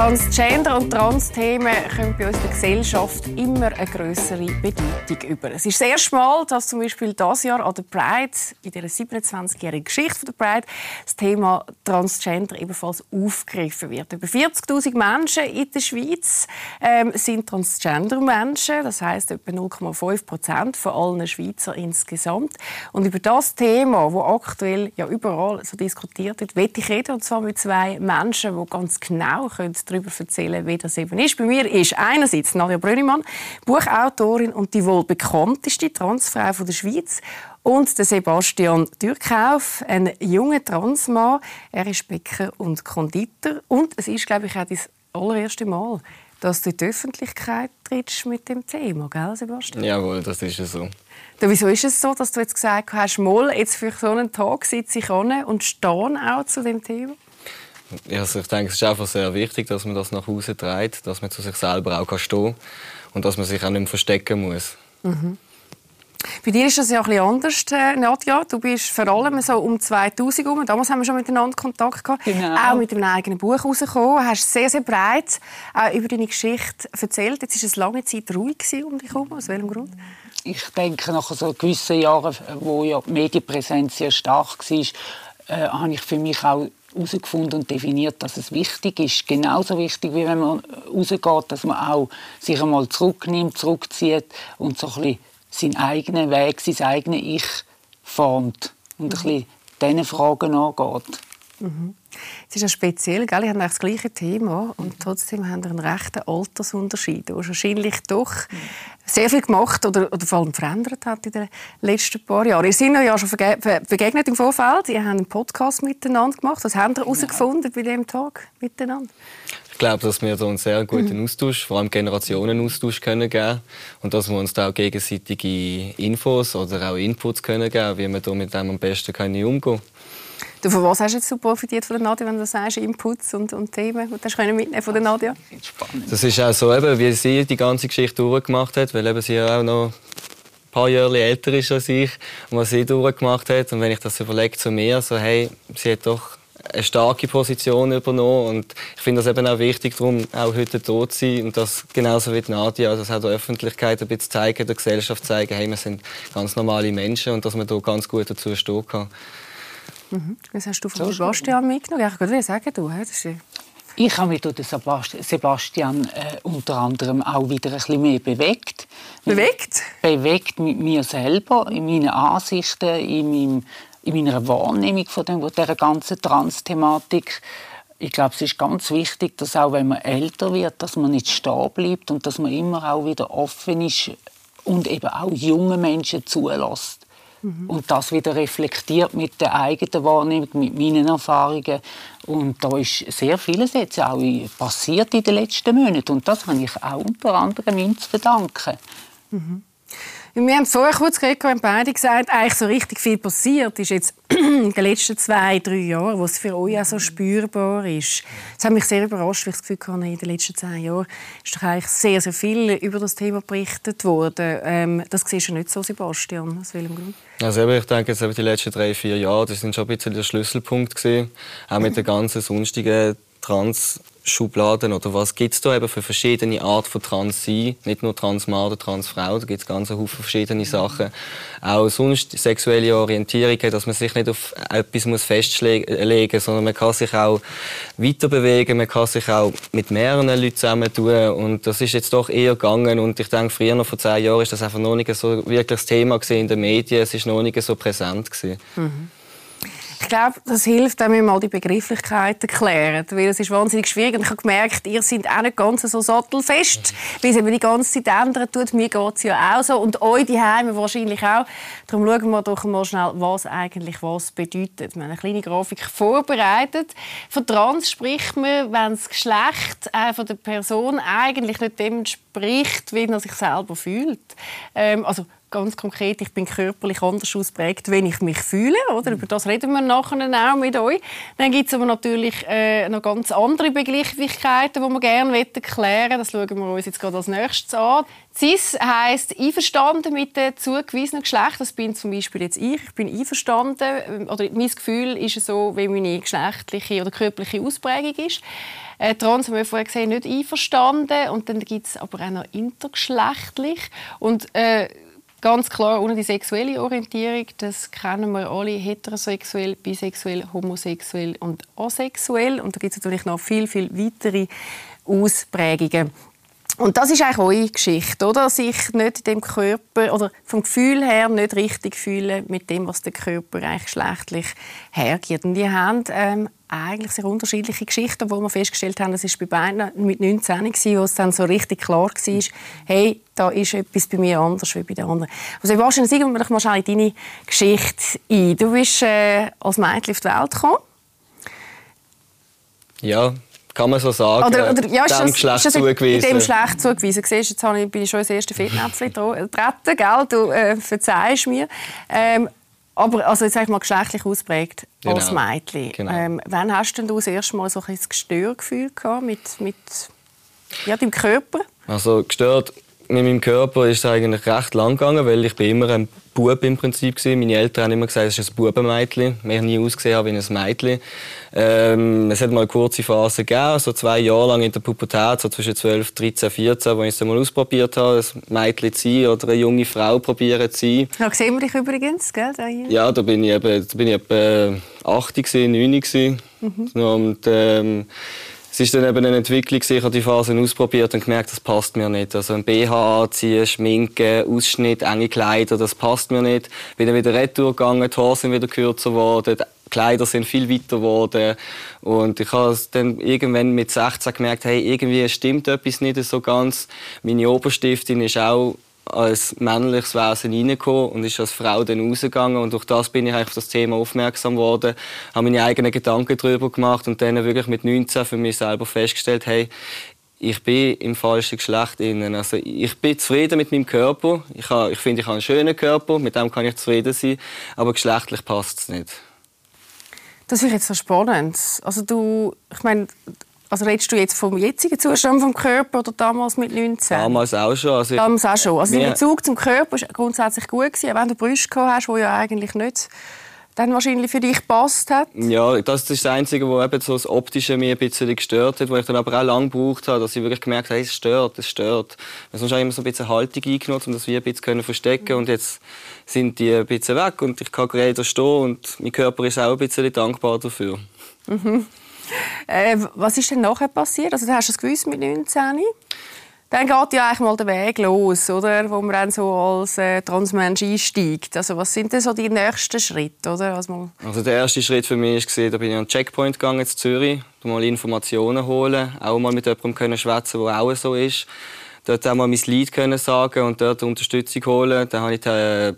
Transgender und Trans-Themen kommen bei uns in der Gesellschaft immer eine größere Bedeutung über. Es ist das erste Mal, dass zum Beispiel das Jahr an der Pride, in der 27-jährigen Geschichte der Pride, das Thema Transgender ebenfalls aufgegriffen wird. Über 40.000 Menschen in der Schweiz ähm, sind Transgender-Menschen, das heißt etwa 0,5 Prozent von allen Schweizer insgesamt. Und über das Thema, wo aktuell ja überall so diskutiert wird, werde ich reden, und zwar mit zwei Menschen, die ganz genau können darüber erzählen, wie das eben ist. Bei mir ist einerseits Nadja Brönnimann, Buchautorin und die wohl bekannteste Transfrau von der Schweiz und der Sebastian Dürkauf, ein junger Transmann. Er ist Bäcker und Konditor und es ist, glaube ich, auch das allererste Mal, dass du in die Öffentlichkeit trittst mit dem Thema, gell, Sebastian? Jawohl, das ist so. Da, wieso ist es so, dass du jetzt gesagt hast, mal, jetzt für so einen Tag sitze ich an und stehe auch zu dem Thema? Also ich denke, es ist einfach sehr wichtig, dass man das nach Hause trägt, dass man zu sich selber auch stehen kann und dass man sich auch nicht mehr verstecken muss. Mhm. Bei dir ist das ja ein bisschen anders, äh, Nadja. Du bist vor allem so um 2000 herum. Damals haben wir schon miteinander Kontakt gehabt. Genau. Auch mit deinem eigenen Buch rausgekommen. Du hast sehr, sehr breit äh, über deine Geschichte erzählt. Jetzt war es lange Zeit ruhig um dich herum. Aus welchem Grund? Ich denke, nach so gewissen Jahren, wo ja die Medienpräsenz sehr stark war, äh, habe ich für mich auch herausgefunden und definiert, dass es wichtig ist. Genauso wichtig, wie wenn man rausgeht, dass man auch sich einmal zurücknimmt, zurückzieht und so ein bisschen seinen eigenen Weg, sein eigenes Ich formt und ein bisschen diesen Fragen angeht. Mhm. Es ist ja speziell, gell? ihr habt das gleiche Thema und trotzdem haben wir einen rechten Altersunterschied, der wahrscheinlich doch sehr viel gemacht oder, oder vor allem verändert hat in den letzten paar Jahren. Ihr seid ja schon begegnet im Vorfeld, ihr habt einen Podcast miteinander gemacht. Was habt ihr herausgefunden bei diesem Tag miteinander? Ich glaube, dass wir da einen sehr guten mhm. Austausch, vor allem Generationenaustausch können geben und dass wir uns da auch gegenseitige Infos oder auch Inputs können geben, wie wir da mit dem am besten umgehen können. Du, von was hast du jetzt profitiert von der Nadia, wenn du sagst, Inputs und, und Themen, die du mitnehmen von der Nadia? Das ist auch so, eben, wie sie die ganze Geschichte durchgemacht hat, weil eben sie ja auch noch ein paar Jahre älter ist als ich und was sie durchgemacht hat. Und wenn ich das überlege zu mir, so hey, sie hat doch eine starke Position übernommen und ich finde das eben auch wichtig, darum auch heute hier zu sein und das genauso wie Nadia, das auch der Öffentlichkeit ein bisschen zeigen, der Gesellschaft zeigen, hey, wir sind ganz normale Menschen und dass man da ganz gut dazu stehen kann. Mhm. Was hast du von so Sebastian mitgenommen? Ich würde sagen, du. Das ich habe mich durch Sebastian äh, unter anderem auch wieder ein bisschen mehr bewegt. Bewegt? Bewegt mit mir selber, in meinen Ansichten, in, meinem, in meiner Wahrnehmung von dem, dieser ganzen Trans-Thematik. Ich glaube, es ist ganz wichtig, dass auch wenn man älter wird, dass man nicht stehen bleibt und dass man immer auch wieder offen ist und eben auch junge Menschen zulässt. Mhm. Und das wieder reflektiert mit der eigenen Wahrnehmung, mit meinen Erfahrungen. Und da ist sehr vieles jetzt auch passiert in den letzten Monaten. Und das habe ich auch unter anderem ihm zu verdanken. Mhm. Wir haben vorher kurz geredet, haben beide gesagt, eigentlich so richtig viel passiert ist jetzt in den letzten zwei, drei Jahren, wo es für euch auch so spürbar ist. Das hat mich sehr überrascht, weil ich das Gefühl hatte, in den letzten zehn Jahren ist doch eigentlich sehr, sehr viel über das Thema berichtet worden. Ähm, das siehst du nicht so, Sebastian. Aus welchem Grund? Also ich denke, jetzt die letzten drei, vier Jahre, das sind schon ein bisschen der Schlüsselpunkt gewesen. Auch mit den ganzen sonstigen Trans-Schubladen oder was gibt es da eben für verschiedene Arten von Trans sein? Nicht nur Transmann oder Transfrau, da gibt es ganz viele verschiedene Sachen. Auch sonst sexuelle Orientierung, dass man sich nicht auf etwas muss festlegen muss, sondern man kann sich auch weiter bewegen, man kann sich auch mit mehreren Leuten zusammentun und das ist jetzt doch eher gegangen und ich denke, früher noch vor zehn Jahren ist das einfach noch nicht so wirklich das Thema in den Medien, es ist noch nicht so präsent. Mhm. Ich glaube, das hilft, wenn wir mal die Begrifflichkeiten klären. Weil es ist wahnsinnig schwierig. Und ich habe gemerkt, ihr seid auch nicht ganz so sattelfest, weil es eben die ganze Zeit ändern tut. Mir geht es ja auch so. Und euch die Heime wahrscheinlich auch. Darum schauen wir doch mal schnell, was eigentlich was bedeutet. Wir haben eine kleine Grafik vorbereitet. Von Trans spricht man, wenn das Geschlecht äh, von der Person eigentlich nicht dem entspricht, wie er sich selber fühlt. Ähm, also ganz konkret, ich bin körperlich anders ausprägt, wenn ich mich fühle. Oder? Über das reden wir nachher auch mit euch. Dann gibt es aber natürlich äh, noch ganz andere Begrifflichkeiten, die wir gerne klären Das schauen wir uns jetzt gerade als nächstes an. CIS heisst einverstanden mit dem zugewiesenen Geschlecht. Das bin zum Beispiel jetzt ich. Ich bin einverstanden. Oder mein Gefühl ist so, wie meine geschlechtliche oder körperliche Ausprägung ist. Äh, Trans haben wir vorher gesehen, nicht einverstanden. Und dann gibt es aber auch noch intergeschlechtlich. Und äh, Ganz klar, ohne die sexuelle Orientierung, das kennen wir alle, heterosexuell, bisexuell, homosexuell und asexuell. Und da gibt es natürlich noch viel, viel weitere Ausprägungen. Und das ist eigentlich eure Geschichte, oder? Sich nicht in dem Körper oder vom Gefühl her nicht richtig fühlen mit dem, was der Körper eigentlich geschlechtlich hergibt. Und die haben ähm, eigentlich sehr unterschiedliche Geschichten, wo wir festgestellt haben, das ist bei beiden mit 19 gewesen, wo es dann so richtig klar war, hey, da ist etwas bei mir anders als bei den anderen. Also Sebastian, sagen wir doch mal schnell deine Geschichte ein. Du bist äh, als Mädchen auf die Welt gekommen. Ja, kann man so sagen. Oder, oder ja, ist dem das, Geschlecht ist zugewiesen. Dem Geschlecht zugewiesen. Siehst, jetzt ich, bin ich schon ins erste Fettnäpfchen getreten, gell? Du äh, verzeihst mir. Ähm, aber also jetzt sag ich mal geschlechtlich ausprägt genau. als Mädchen. Genau. Ähm, wann hast denn du das erste Mal so ein Gestörgefühl gehabt mit, mit ja, deinem Körper? Also gestört mit meinem Körper ist es eigentlich recht lang gegangen, weil ich bin immer ein Bub im Prinzip gewesen. Meine Eltern haben immer gesagt, es ist ein Bubenmädchen. Ich nie ausgesehen wie ein Mädchen. Ähm, es hat mal eine kurze Phase gegeben, so zwei Jahre lang in der Pubertät, so zwischen 12, 13, 14, wo ich es mal ausprobiert habe, ein Mädchen zu sein oder eine junge Frau probieren zu sein. Da sehen wir dich übrigens, gell? Da ja, da bin ich eben, da bin ich etwa 8, 9. Mhm. Und, ähm, es ist dann eben eine Entwicklung, ich habe die Phase ausprobiert und gemerkt, das passt mir nicht. Also ein BH anziehen, Schminken, Ausschnitt, enge Kleider, das passt mir nicht. Bin dann wieder retour gegangen, die Haare sind wieder kürzer geworden, die Kleider sind viel weiter geworden. Und ich habe dann irgendwann mit 16 gemerkt, hey, irgendwie stimmt etwas nicht so ganz. Meine Oberstiftin ist auch als männliches Wesen reingekommen und ist als Frau dann rausgegangen. Und durch das bin ich auf das Thema aufmerksam geworden, habe meine eigenen Gedanken darüber gemacht und dann wirklich mit 19 für mich selber festgestellt, hey, ich bin im falschen Geschlecht innen. Also ich bin zufrieden mit meinem Körper. Ich, habe, ich finde, ich habe einen schönen Körper, mit dem kann ich zufrieden sein, aber geschlechtlich passt es nicht. Das ist jetzt so spannend. Also du, ich meine, also redest du jetzt vom jetzigen Zustand vom Körper oder damals mit 19? Damals auch schon. Also damals auch schon. Also der Bezug zum Körper war grundsätzlich gut gewesen, wenn du Brüste gehabt hast, wo ja eigentlich nicht dann wahrscheinlich für dich passt hat? Ja, das ist das Einzige, was eben so das Optische mir ein bisschen gestört hat, wo ich dann aber auch lange gebraucht habe, dass ich wirklich gemerkt habe, hey, es stört, es stört. Sonst habe ich immer so ein bisschen Haltung eingenommen, um das wie ein bisschen verstecken und jetzt sind die ein bisschen weg und ich kann gerade stehen und mein Körper ist auch ein bisschen dankbar dafür. Mhm. Äh, was ist denn nachher passiert? Also, du hast es gewusst mit 19? Dann geht ja eigentlich mal der Weg los, oder? wo man dann so als äh, Transmensch einsteigt. Also was sind denn so die nächsten Schritte? Oder? Also, also der erste Schritt für mich war, da bin ich an den Checkpoint gegangen in Zürich, mal Informationen holen, auch mal mit jemandem können schwätzen, der auch so ist. Dort auch mal mein Lied können sagen und dort Unterstützung holen. Dann habe ich äh,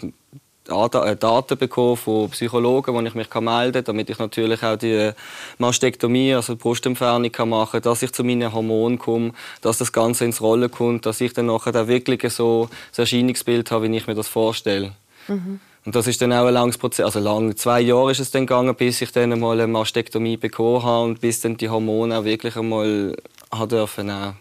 Daten bekommen von Psychologen, wo ich mich melden kann, damit ich natürlich auch die Mastektomie, also die Brustentfernung machen kann, dass ich zu meinen Hormonen komme, dass das Ganze ins Rollen kommt, dass ich dann nachher auch wirklich so das Erscheinungsbild habe, wie ich mir das vorstelle. Mhm. Und das ist dann auch ein langes Prozess, also lang, zwei Jahre ist es dann gegangen, bis ich dann einmal eine Mastektomie bekommen habe und bis dann die Hormone auch wirklich einmal dürfen nehmen.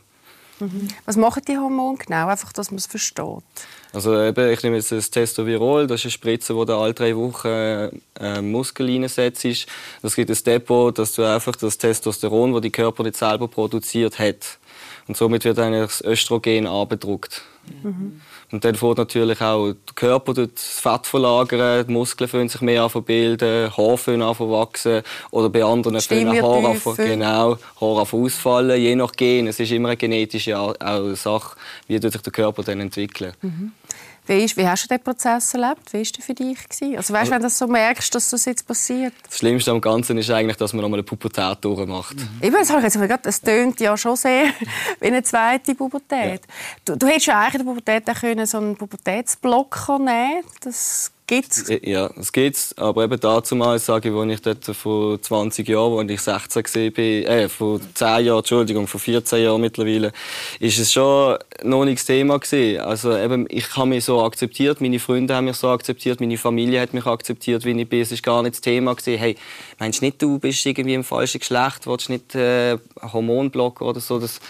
Mhm. Was machen die Hormone genau? Einfach, dass man es versteht. Also eben, ich nehme jetzt das Testovirol, das ist eine Spritze, die alle drei Wochen äh, Muskel reinsetzt. Das gibt ein Depot, dass du einfach das Testosteron, das die Körper nicht selber produziert hat. Und somit wird eigentlich das Östrogen abgedruckt. Mhm. Und dann fängt natürlich auch der Körper das Fett verlagern, die Muskeln fangen sich mehr an bilden, Haare fangen an wachsen oder bei anderen fangen Haare genau, Haare an ausfallen, je nach Gen. Es ist immer eine genetische Sache, wie sich der Körper dann entwickelt. Mhm. Wie, ist, wie hast du den Prozess erlebt? Wie war der für dich? Gewesen? Also weißt, wenn du so merkst, dass das jetzt passiert? Das Schlimmste am Ganzen ist eigentlich, dass man noch mal eine Pubertät durchmacht. Mhm. Eben, das habe ich jetzt gedacht, das tönt ja schon sehr wie eine zweite Pubertät. Ja. Du, du hättest ja eigentlich in der Pubertät auch können so einen Pubertätsblock nehmen Das Gibt's? Ja, es gibt aber eben dazu mal, sage ich, als ich dort vor 20 Jahren, als ich 16 war, äh, vor 10 Jahren, Entschuldigung, vor 14 Jahren mittlerweile, ist es schon noch nicht das Thema gewesen. Also eben, ich habe mich so akzeptiert, meine Freunde haben mich so akzeptiert, meine Familie hat mich akzeptiert, wie ich bin. Es ist gar nicht das Thema gewesen, hey, meinst du nicht, du bist irgendwie im falschen Geschlecht, willst nicht äh, Hormonblocker oder so, das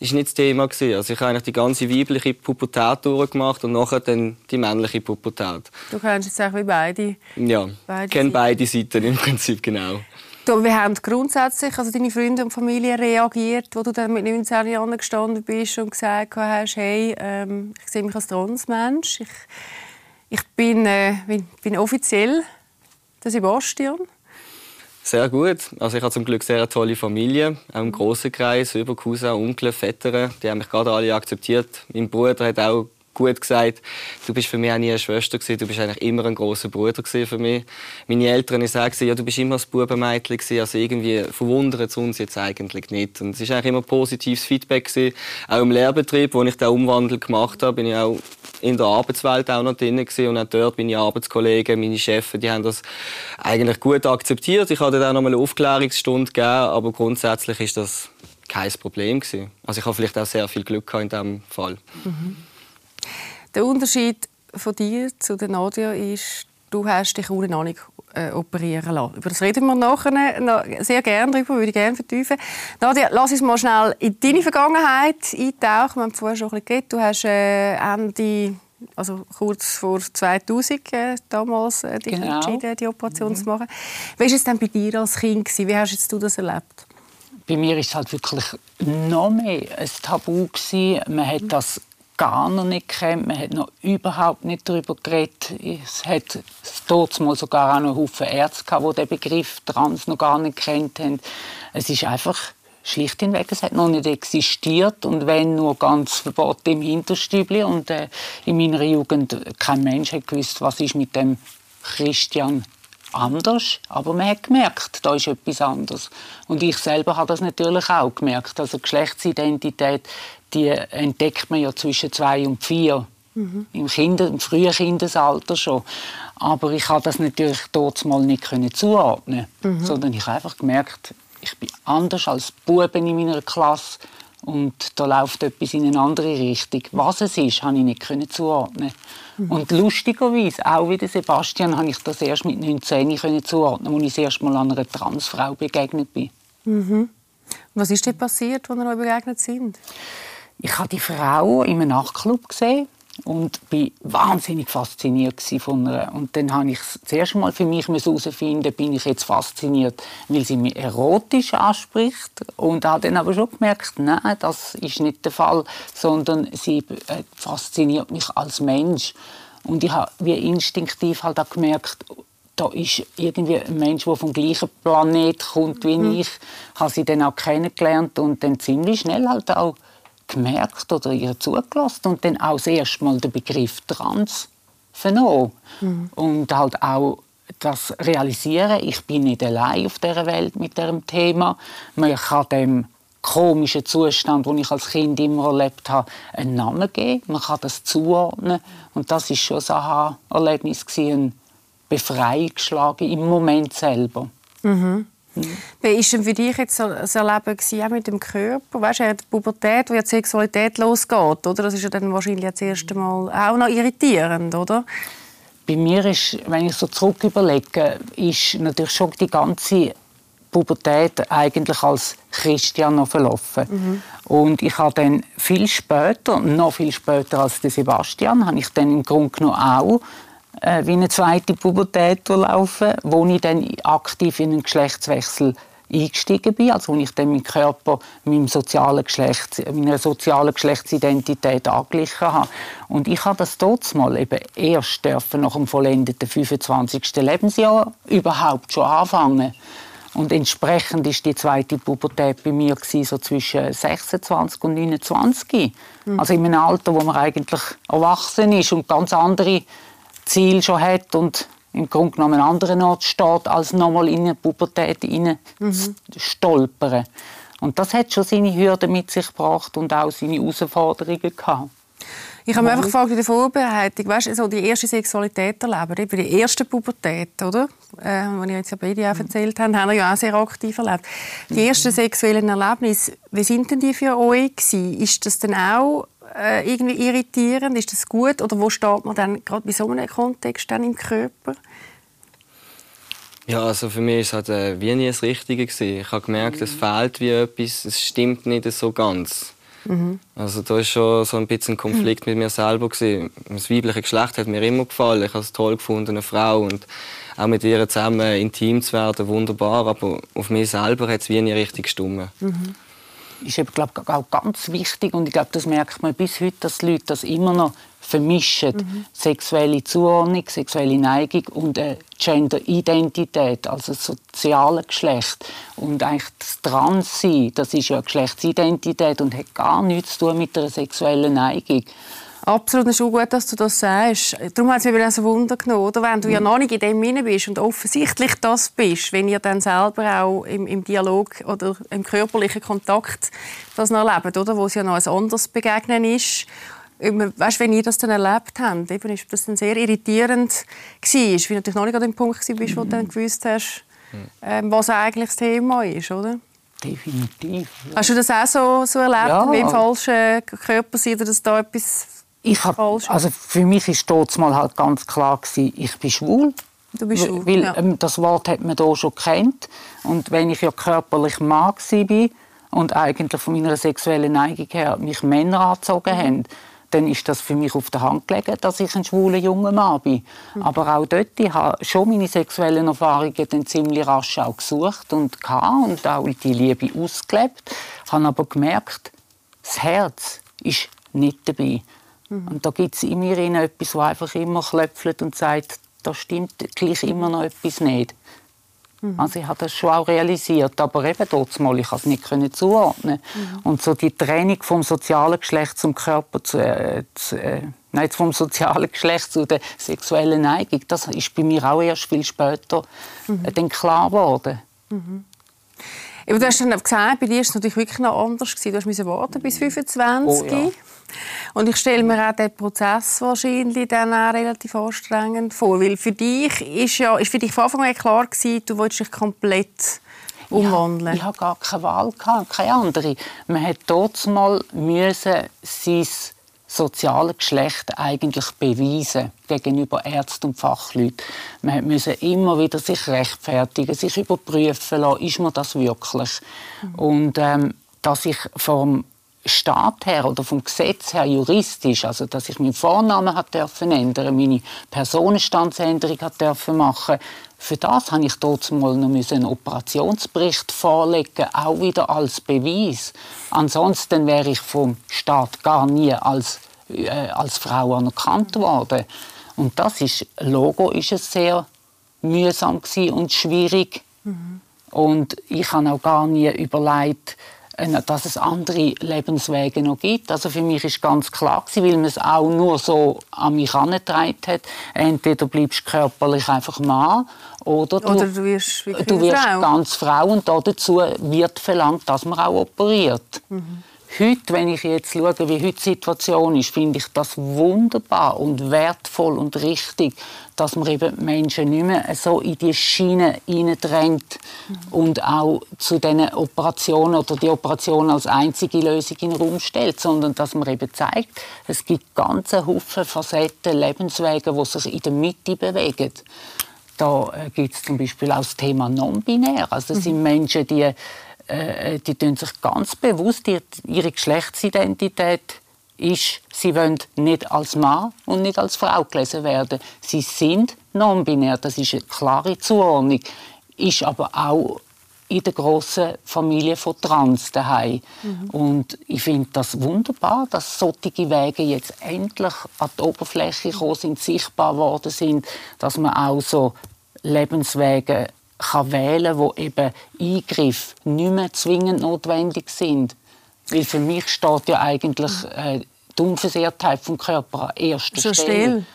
ist nicht das Thema gewesen. Also ich habe eigentlich die ganze weibliche Pubertät durchgemacht und nachher dann die männliche Pubertät. Du kennst jetzt auch wie beide. Ja, beide kenne beide Seiten im Prinzip genau. Du, wie haben grundsätzlich also deine Freunde und Familie reagiert, wo du dann mit 19 Jahren gestanden bist und gesagt hast, hey, ähm, ich sehe mich als Transmensch, ich, ich bin, äh, bin offiziell der Sebastian? Sehr gut. Also ich habe zum Glück sehr eine tolle Familie, auch im grossen Kreis, über Cousin, Onkel, Väter. Die haben mich gerade alle akzeptiert. Mein Bruder hat auch gut gesagt, du bist für mich auch nie eine Schwester gewesen, du bist eigentlich immer ein großer Bruder für mich. Meine Eltern sagen, ja, du bist immer das Bubenmädchen gewesen, also irgendwie verwundert es uns jetzt eigentlich nicht. Und es ist eigentlich immer positives Feedback gewesen. Auch im Lehrbetrieb, wo ich den Umwandel gemacht habe, bin ich auch in der Arbeitswelt auch noch drin gewesen. und auch dort meine Arbeitskollegen, meine Chefs, die haben das eigentlich gut akzeptiert. Ich hatte dann auch noch mal eine Aufklärungsstunde gegeben, aber grundsätzlich ist das kein Problem gewesen. Also ich habe vielleicht auch sehr viel Glück in diesem Fall. Mhm. Der Unterschied von dir zu der Nadia ist, du hast dich ohne Ahnung äh, operieren lassen. Über das reden wir nachher noch sehr gerne darüber, würde ich gerne vertiefen. Nadia, lass uns mal schnell in deine Vergangenheit eintauchen. Wir haben vorher schon ein bisschen geredet. Du hast äh, Ende also kurz vor 2000 äh, damals äh, dich genau. entschieden, die Operation mhm. zu machen. Wie war es denn bei dir als Kind? Gewesen? Wie hast du das erlebt? Bei mir war es halt wirklich noch mehr ein Tabu. Gewesen. Man hat das gar nicht kennt. Man hat noch überhaupt nicht darüber geredet. Es hat dort mal sogar auch noch Haufen Ärzte gehabt, die den Begriff Trans noch gar nicht kennt haben. Es ist einfach schlicht hinweg, es hat noch nicht existiert und wenn nur ganz verboten im Hinterstübli und äh, in meiner Jugend kein Mensch hat gewusst, was ist mit dem Christian anders, aber man hat gemerkt, da ist etwas anders. Und ich selber habe das natürlich auch gemerkt. Also Geschlechtsidentität, die entdeckt man ja zwischen zwei und vier. Mhm. Im, Kinder-, Im frühen Kindesalter schon. Aber ich habe das natürlich dort mal nicht können zuordnen, mhm. sondern ich habe einfach gemerkt, ich bin anders als Buben in meiner Klasse und da läuft etwas in eine andere Richtung. Was es ist, habe ich nicht zuordnen. Mhm. Und lustigerweise, auch wie Sebastian, habe ich das erst mit 19 können zuordnen, als ich das erste Mal einer Transfrau begegnet bin. Mhm. Was ist denn passiert, als ihr euch begegnet sind? Ich habe die Frau in einem Nachtclub gesehen und bin wahnsinnig fasziniert von ihr. Und dann habe ich zuerst mal für mich herausfinden, bin ich jetzt fasziniert, weil sie mich erotisch anspricht und habe dann aber schon gemerkt, nein, das ist nicht der Fall, sondern sie äh, fasziniert mich als Mensch. Und ich habe wie instinktiv halt auch gemerkt, da ist irgendwie ein Mensch, der vom gleichen Planet kommt wie mhm. ich, habe sie dann auch kennengelernt und dann ziemlich schnell halt auch gemerkt oder ihr zugelassen und dann auch das erste Mal den Begriff Trans vernommen. Mhm. Und halt auch das realisieren, ich bin nicht allein auf der Welt mit diesem Thema. Man kann dem komischen Zustand, den ich als Kind immer erlebt habe, einen Namen geben. Man kann das zuordnen. Und das ist schon ein Erlebnis, ein Befreiungsschlag im Moment selber. Mhm. Wie war denn für dich jetzt das Erleben auch mit dem Körper? Weißt du, die Pubertät, wo ja die Sexualität losgeht, oder? Das ist ja dann wahrscheinlich das erste Mal auch noch irritierend, oder? Bei mir ist, wenn ich so zurück überlege, ist natürlich schon die ganze Pubertät eigentlich als Christian noch verlaufen. Mhm. Und ich habe dann viel später, noch viel später als der Sebastian, habe ich dann im Grunde genommen auch äh, wie eine zweite Pubertät durchlaufen, wo ich dann aktiv in einen Geschlechtswechsel eingestiegen bin, also wo ich dann meinen Körper meinem sozialen Geschlecht, meiner sozialen Geschlechtsidentität angeglichen habe. Und ich habe das dort mal eben erst dürfen nach dem vollendeten 25. Lebensjahr überhaupt schon anfangen. Und entsprechend ist die zweite Pubertät bei mir so zwischen 26 und 29. Mhm. Also in einem Alter, wo man eigentlich erwachsen ist und ganz andere Ziel schon hat und im Grunde genommen an einem anderen Ort steht, als nochmal in eine Pubertät mhm. stolpern. Und das hat schon seine Hürden mit sich gebracht und auch seine Herausforderungen gehabt. Ich habe mich einfach gefragt in der Vorbereitung, weißt du, so die erste Sexualität erleben, eben die erste Pubertät, oder? Äh, die ich jetzt ja beide auch erzählt haben, haben wir ja auch sehr aktiv erlebt. Die ersten sexuellen Erlebnisse, wie sind denn die für euch gewesen? Ist das dann auch äh, irgendwie irritierend? Ist das gut? Oder wo steht man dann gerade bei so einem Kontext dann im Körper? Ja, also für mich war es halt, äh, wie nie das Richtige. Gewesen. Ich habe gemerkt, mhm. es fehlt wie etwas, es stimmt nicht so ganz. Mhm. Also da war schon so ein bisschen ein Konflikt mhm. mit mir selber. Gewesen. Das weibliche Geschlecht hat mir immer gefallen. Ich habe es toll gefunden, eine Frau. Und auch mit ihr zusammen intim zu werden, wunderbar. Aber auf mich selber hat es wie nie richtig gestimmt. Mhm ist eben, glaub, auch ganz wichtig und ich glaube, das merkt man bis heute, dass die Leute das immer noch vermischen. Mhm. Sexuelle Zuordnung, sexuelle Neigung und äh, Gender-Identität, also soziale Geschlecht. Und eigentlich das Transsein, das ist ja Geschlechtsidentität und hat gar nichts zu tun mit einer sexuellen Neigung. Absolut, es ist auch gut, dass du das sagst. Darum hat es mich so Wunder genommen, oder? wenn du ja noch nicht in dem Sinne bist und offensichtlich das bist, wenn ihr dann selber auch im, im Dialog oder im körperlichen Kontakt das noch erlebt, oder? wo es ja noch ein anderes Begegnen ist. Weißt, wenn ihr das dann erlebt habt, eben ist das dann sehr irritierend war, weil du natürlich noch nicht an dem Punkt warst, wo du dann gewusst hast, ähm, was eigentlich das Thema ist, oder? Definitiv. Hast du das auch so, so erlebt, ja. wie im falschen Körper sein, dass da etwas ich hab, also für mich ist dort mal halt ganz klar gewesen, ich bin schwul. Du bist schwul, Weil ja. ähm, das Wort hat man hier schon kennt und wenn ich ja körperlich Mann war und eigentlich von meiner sexuellen Neigung her mich Männer angezogen mhm. haben, dann ist das für mich auf der Hand gelegen, dass ich ein schwuler junger Mann bin. Mhm. Aber auch dort, ich habe schon meine sexuellen Erfahrungen dann ziemlich rasch auch gesucht und und auch die Liebe ausgelebt. Ich habe aber gemerkt, das Herz ist nicht dabei. Mhm. Und da gibt es in mir etwas, das einfach immer klöpfelt und sagt, da stimmt gleich immer noch etwas nicht. Mhm. Also ich habe das schon auch realisiert, aber eben dort mal, ich konnte es nicht zuordnen. Mhm. Und so die Trennung vom sozialen Geschlecht zum Körper, zu, äh, zu, äh, nein, vom sozialen Geschlecht zu der sexuellen Neigung, das ist bei mir auch erst viel später mhm. äh, dann klar geworden. Mhm. Du hast dann gesagt, bei dir war es natürlich wirklich noch anders. Du musste warten bis 25. Oh, ja. Und ich stelle mir auch den Prozess wahrscheinlich dann auch relativ anstrengend vor, weil für dich ist ja ist für dich von Anfang an klar gewesen, du wolltest dich komplett umwandeln. Ja, ich hatte gar keine Wahl, keine andere. Man hat dort mal müssen sein soziale Geschlecht eigentlich beweisen gegenüber Ärzten und Fachleuten. Man musste immer wieder sich rechtfertigen, sich überprüfen lassen, ist man das wirklich? Mhm. Und ähm, dass ich vom Staat her oder vom Gesetz her juristisch, also dass ich meinen Vornamen hat dürfen ändern, meine Personenstandsänderung hat dürfen machen, für das habe ich dort mal noch einen Operationsbericht vorlegen, auch wieder als Beweis. Ansonsten wäre ich vom Staat gar nie als, äh, als Frau anerkannt worden. Und das ist, Logo ist es sehr mühsam und schwierig. Mhm. Und ich habe auch gar nie überlegt, dass es andere Lebenswege noch gibt. Also für mich ist ganz klar gewesen, weil man es auch nur so an mich herangetragen hat. Entweder bleibst du körperlich einfach Mann oder du, oder du wirst, du wirst Frau. ganz Frau und dazu wird verlangt, dass man auch operiert. Mhm. Heute, wenn ich jetzt schaue, wie heute die Situation ist, finde ich das wunderbar und wertvoll und richtig, dass man eben Menschen nicht mehr so in die Schiene hineindrängt mhm. und auch zu diesen Operationen oder die Operation als einzige Lösung in den Raum stellt, sondern dass man eben zeigt, es gibt ganze Haufen Facetten, Lebenswege, die sich in der Mitte bewegen. Da äh, gibt es zum Beispiel auch das Thema non-binär. Also das mhm. sind Menschen, die äh, die tun sich ganz bewusst ihre Geschlechtsidentität ist, sie wollen nicht als Mann und nicht als Frau gelesen werden. Sie sind non-binär, das ist eine klare Zuordnung, ist aber auch in der grossen Familie von Trans daheim. Mhm. Und ich finde das wunderbar, dass solche Wege jetzt endlich an die Oberfläche gekommen sind, sichtbar geworden sind, dass man auch so Lebenswege kann wählen wo eben Eingriffe nicht mehr zwingend notwendig sind. Weil für mich steht ja eigentlich äh, die Unversehrtheit vom Körper an erster Stelle. Still.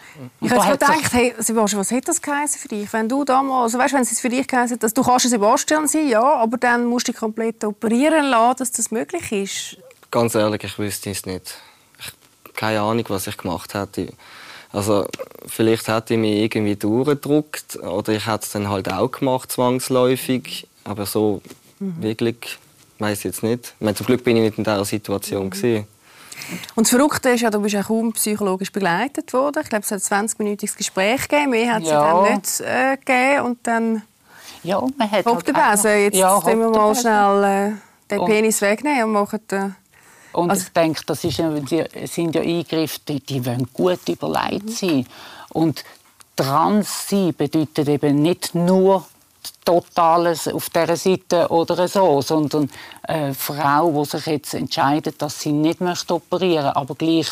Ich habe gedacht, hey, Sebastian, was hat das geheißen für dich? Wenn du damals, also weißt, wenn es für dich geheißen dass du kannst Sebastian sein, ja, aber dann musst du dich komplett operieren lassen, dass das möglich ist. Ganz ehrlich, ich wüsste es nicht. Ich keine Ahnung, was ich gemacht hätte. Also vielleicht hätte ich mich irgendwie durchgedruckt oder ich hätte es dann halt auch gemacht, zwangsläufig. Aber so mhm. wirklich, weiß ich jetzt nicht. Ich meine, zum Glück bin ich nicht in dieser Situation. Mhm. Und das Verrückte ist ja, du bist ja kaum psychologisch begleitet worden. Ich glaube, es hat ein 20-minütiges Gespräch gegeben. Mehr hat es ja. dann nicht äh, gegeben. Und dann... Ja, man hat Hopp halt Besen. Jetzt ja, wir mal schnell äh, den Penis wegnehmen und machen... Äh, und also, ich denke, das ist, sind ja Eingriffe, die, die wollen gut überlegt sein. Und trans sein bedeutet eben nicht nur Totales auf dieser Seite oder so, sondern eine Frau, die sich jetzt entscheidet, dass sie nicht möchte operieren möchte, aber gleich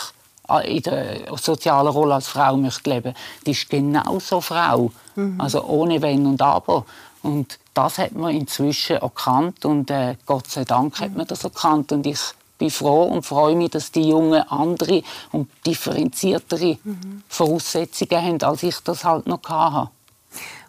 in der sozialen Rolle als Frau möchte leben, die ist genauso Frau, mhm. also ohne Wenn und Aber. Und das hat man inzwischen erkannt und äh, Gott sei Dank hat man das erkannt und ich bin froh und freue mich, dass die Jungen andere und differenziertere mhm. Voraussetzungen haben, als ich das halt noch hatte.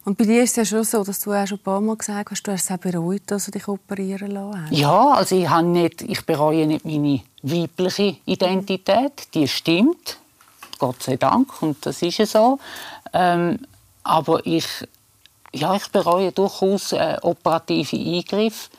Und bei dir ist es ja schon so, dass du auch schon ein paar Mal gesagt hast, du hast es auch bereut, dass du dich operieren lassen hast. Ja, also ich, habe nicht, ich bereue nicht meine weibliche Identität. Die stimmt, Gott sei Dank, und das ist ja so. Ähm, aber ich, ja, ich bereue durchaus äh, operative Eingriffe.